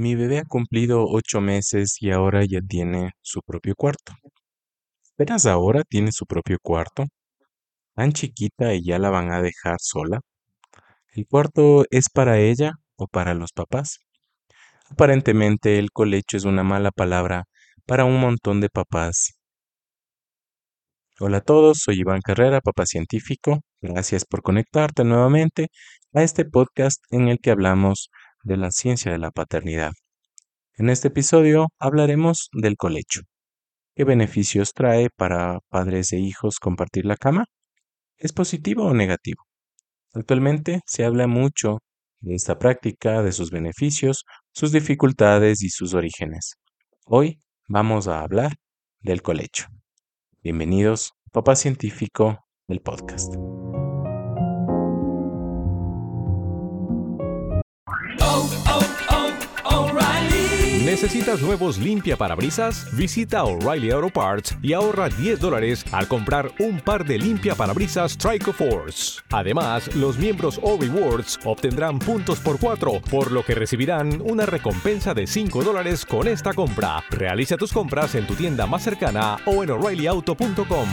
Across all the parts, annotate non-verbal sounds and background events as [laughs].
Mi bebé ha cumplido ocho meses y ahora ya tiene su propio cuarto. ¿Apenas ahora tiene su propio cuarto? ¿Tan chiquita y ya la van a dejar sola? ¿El cuarto es para ella o para los papás? Aparentemente el colecho es una mala palabra para un montón de papás. Hola a todos, soy Iván Carrera, papá científico. Gracias por conectarte nuevamente a este podcast en el que hablamos de la ciencia de la paternidad. En este episodio hablaremos del colecho. ¿Qué beneficios trae para padres e hijos compartir la cama? ¿Es positivo o negativo? Actualmente se habla mucho de esta práctica, de sus beneficios, sus dificultades y sus orígenes. Hoy vamos a hablar del colecho. Bienvenidos, papá científico del podcast. ¿Necesitas nuevos limpia parabrisas? Visita O'Reilly Auto Parts y ahorra 10 dólares al comprar un par de limpia parabrisas Trico Force. Además, los miembros O Rewards obtendrán puntos por 4, por lo que recibirán una recompensa de 5 dólares con esta compra. Realiza tus compras en tu tienda más cercana o en o'ReillyAuto.com.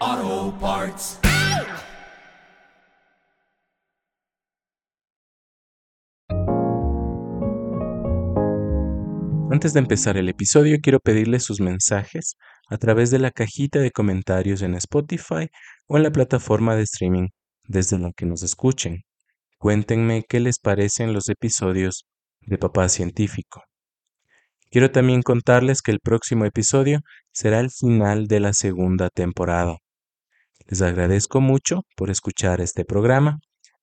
Auto Parts. Antes de empezar el episodio, quiero pedirles sus mensajes a través de la cajita de comentarios en Spotify o en la plataforma de streaming desde la que nos escuchen. Cuéntenme qué les parecen los episodios de Papá Científico. Quiero también contarles que el próximo episodio será el final de la segunda temporada. Les agradezco mucho por escuchar este programa.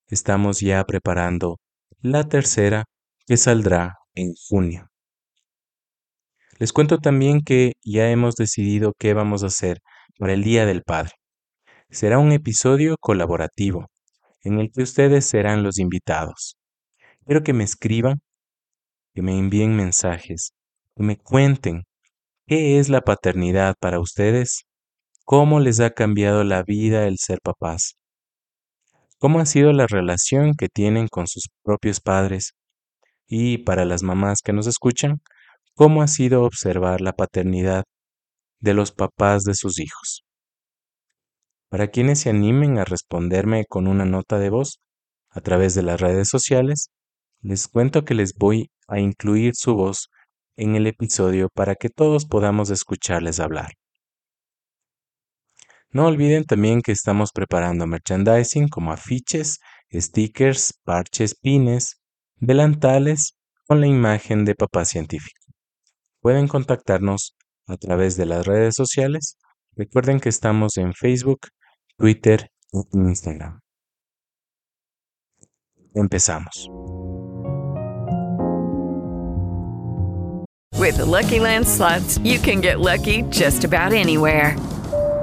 Estamos ya preparando la tercera que saldrá en junio. Les cuento también que ya hemos decidido qué vamos a hacer para el Día del Padre. Será un episodio colaborativo en el que ustedes serán los invitados. Quiero que me escriban, que me envíen mensajes, que me cuenten qué es la paternidad para ustedes, cómo les ha cambiado la vida el ser papás, cómo ha sido la relación que tienen con sus propios padres y para las mamás que nos escuchan, cómo ha sido observar la paternidad de los papás de sus hijos. Para quienes se animen a responderme con una nota de voz a través de las redes sociales, les cuento que les voy a incluir su voz en el episodio para que todos podamos escucharles hablar. No olviden también que estamos preparando merchandising como afiches, stickers, parches, pines, delantales con la imagen de papá científico. Pueden contactarnos a través de las redes sociales. Recuerden que estamos en Facebook, Twitter y Instagram. Empezamos. With the Lucky Land slots, you can get lucky just about anywhere.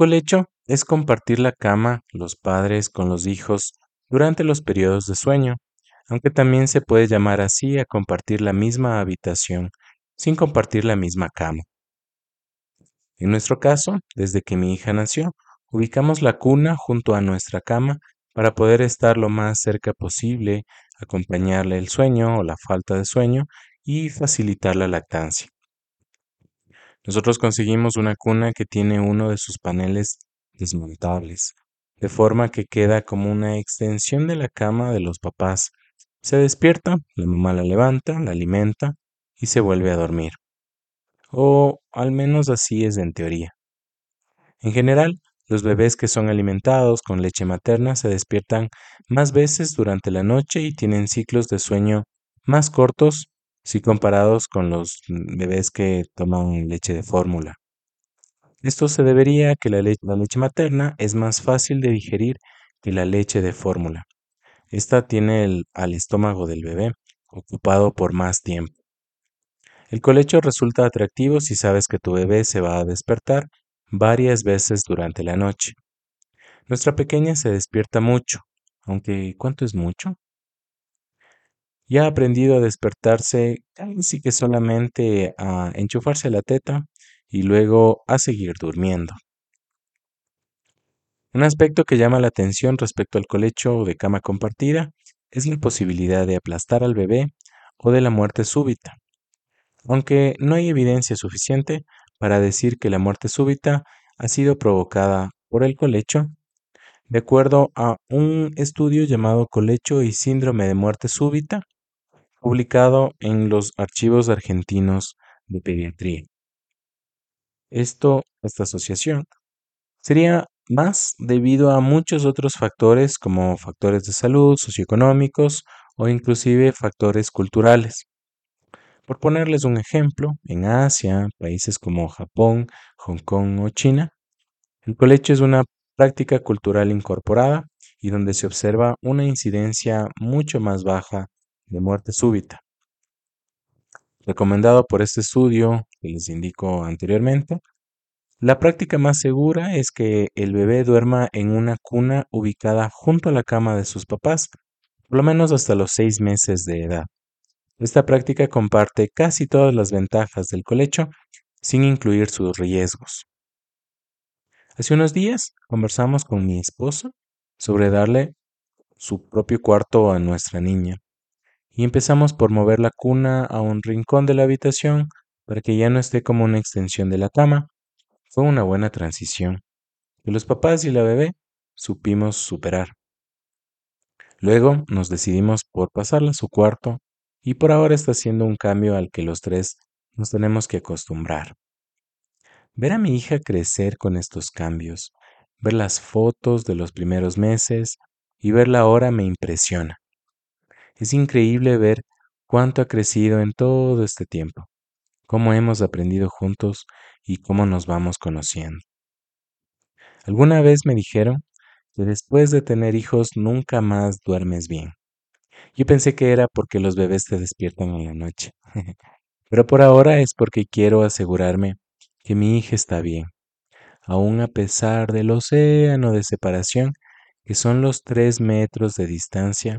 Colecho es compartir la cama los padres con los hijos durante los periodos de sueño, aunque también se puede llamar así a compartir la misma habitación sin compartir la misma cama. En nuestro caso, desde que mi hija nació, ubicamos la cuna junto a nuestra cama para poder estar lo más cerca posible, acompañarle el sueño o la falta de sueño y facilitar la lactancia. Nosotros conseguimos una cuna que tiene uno de sus paneles desmontables. de forma que queda como una extensión de la cama de los papás. Se despierta, la mamá la levanta, la alimenta y se vuelve a dormir. O al menos así es en teoría. En general, los bebés que son alimentados con leche materna se despiertan más veces durante la noche y tienen ciclos de sueño más cortos si comparados con los bebés que toman leche de fórmula. Esto se debería a que la, leche materna es más fácil de digerir que la leche de fórmula. Esta tiene al estómago del bebé ocupado por más tiempo. El colecho resulta atractivo si sabes que tu bebé se va a despertar varias veces durante la noche. Nuestra pequeña se despierta mucho, aunque ¿cuánto es mucho? Ya ha aprendido a despertarse casi que solamente a enchufarse la teta y luego a seguir durmiendo. Un aspecto que llama la atención respecto al colecho de cama compartida es la posibilidad de aplastar al bebé o de la muerte súbita. Aunque no hay evidencia suficiente para decir que la muerte súbita ha sido provocada por el colecho, de acuerdo a un estudio llamado Colecho y Síndrome de Muerte Súbita, publicado en los archivos argentinos de pediatría. Esto, esta asociación, sería más debido a muchos otros factores como factores de salud, socioeconómicos o inclusive factores culturales. Por ponerles un ejemplo, en Asia, países como Japón, Hong Kong o China, el colecho es una práctica cultural incorporada y donde se observa una incidencia mucho más baja de muerte súbita. Recomendado por este estudio que les indico anteriormente, la práctica más segura es que el bebé duerma en una cuna ubicada junto a la cama de sus papás, por lo menos hasta los seis meses de edad. Esta práctica comparte casi todas las ventajas del colecho, sin incluir sus riesgos. Hace unos días conversamos con mi esposo sobre darle su propio cuarto a nuestra niña y empezamos por mover la cuna a un rincón de la habitación para que ya no esté como una extensión de la cama, fue una buena transición, que los papás y la bebé supimos superar. Luego nos decidimos por pasarla a su cuarto y por ahora está siendo un cambio al que los tres nos tenemos que acostumbrar. Ver a mi hija crecer con estos cambios, ver las fotos de los primeros meses y verla ahora me impresiona. Es increíble ver cuánto ha crecido en todo este tiempo cómo hemos aprendido juntos y cómo nos vamos conociendo. Alguna vez me dijeron que después de tener hijos nunca más duermes bien. Yo pensé que era porque los bebés te despiertan en la noche, [laughs] pero por ahora es porque quiero asegurarme que mi hija está bien, aun a pesar del océano de separación que son los tres metros de distancia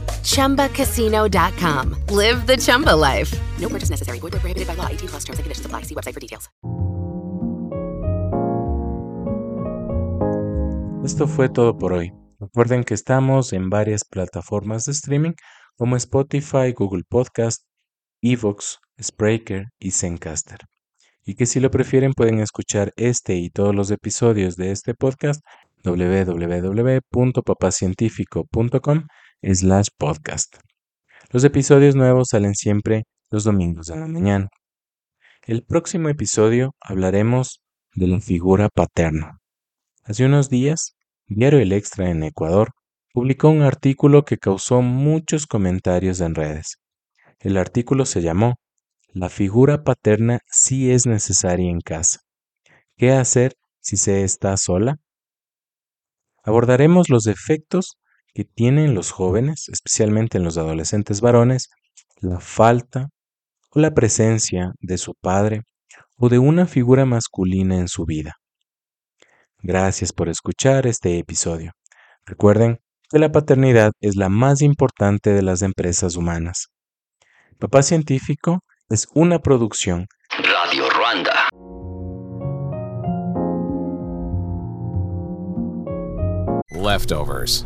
ChumbaCasino.com. Live the Chumba life. No purchase necessary. Void where prohibited by law. 18 plus terms and conditions apply. See website for details. Esto fue todo por hoy. Recuerden que estamos en varias plataformas de streaming como Spotify, Google Podcast, Evox, Spreaker y Zencaster. Y que si lo prefieren pueden escuchar este y todos los episodios de este podcast www.papacientifico.com slash podcast. Los episodios nuevos salen siempre los domingos de la mañana. El próximo episodio hablaremos de la figura paterna. Hace unos días, Diario El Extra en Ecuador publicó un artículo que causó muchos comentarios en redes. El artículo se llamó La figura paterna sí es necesaria en casa. ¿Qué hacer si se está sola? Abordaremos los defectos que tienen los jóvenes, especialmente en los adolescentes varones, la falta o la presencia de su padre o de una figura masculina en su vida. Gracias por escuchar este episodio. Recuerden que la paternidad es la más importante de las empresas humanas. Papá Científico es una producción Radio Ruanda. Leftovers.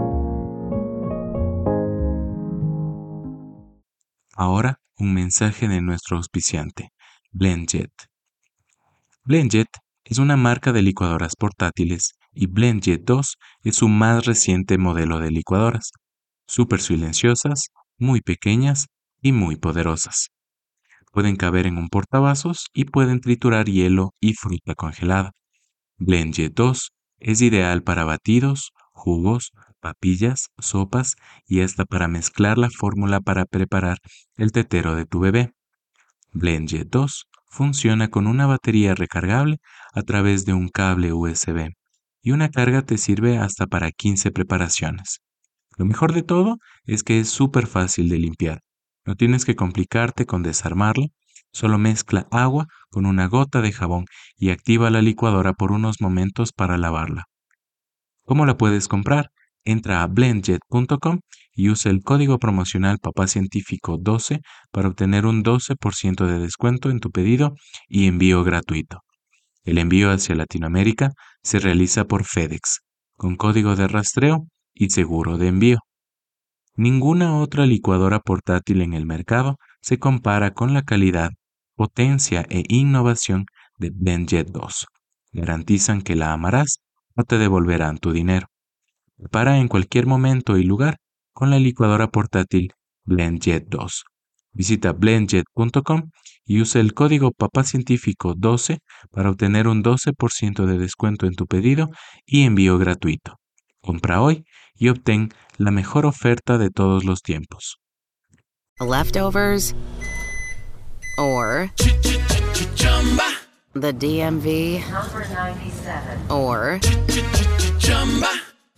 Ahora, un mensaje de nuestro auspiciante, BlendJet. BlendJet es una marca de licuadoras portátiles y BlendJet 2 es su más reciente modelo de licuadoras, súper silenciosas, muy pequeñas y muy poderosas. Pueden caber en un portavasos y pueden triturar hielo y fruta congelada. BlendJet 2 es ideal para batidos, jugos, papillas, sopas y hasta para mezclar la fórmula para preparar el tetero de tu bebé. BlendJet 2 funciona con una batería recargable a través de un cable USB y una carga te sirve hasta para 15 preparaciones. Lo mejor de todo es que es súper fácil de limpiar. No tienes que complicarte con desarmarlo, solo mezcla agua con una gota de jabón y activa la licuadora por unos momentos para lavarla. ¿Cómo la puedes comprar? Entra a blendjet.com y usa el código promocional papacientífico 12 para obtener un 12% de descuento en tu pedido y envío gratuito. El envío hacia Latinoamérica se realiza por FedEx, con código de rastreo y seguro de envío. Ninguna otra licuadora portátil en el mercado se compara con la calidad, potencia e innovación de BlendJet 2. Garantizan que la amarás o te devolverán tu dinero. Prepara en cualquier momento y lugar con la licuadora portátil BlendJet 2. Visita blendjet.com y usa el código papacientífico 12 para obtener un 12% de descuento en tu pedido y envío gratuito. Compra hoy y obtén la mejor oferta de todos los tiempos. Leftovers or the DMV Number 97. or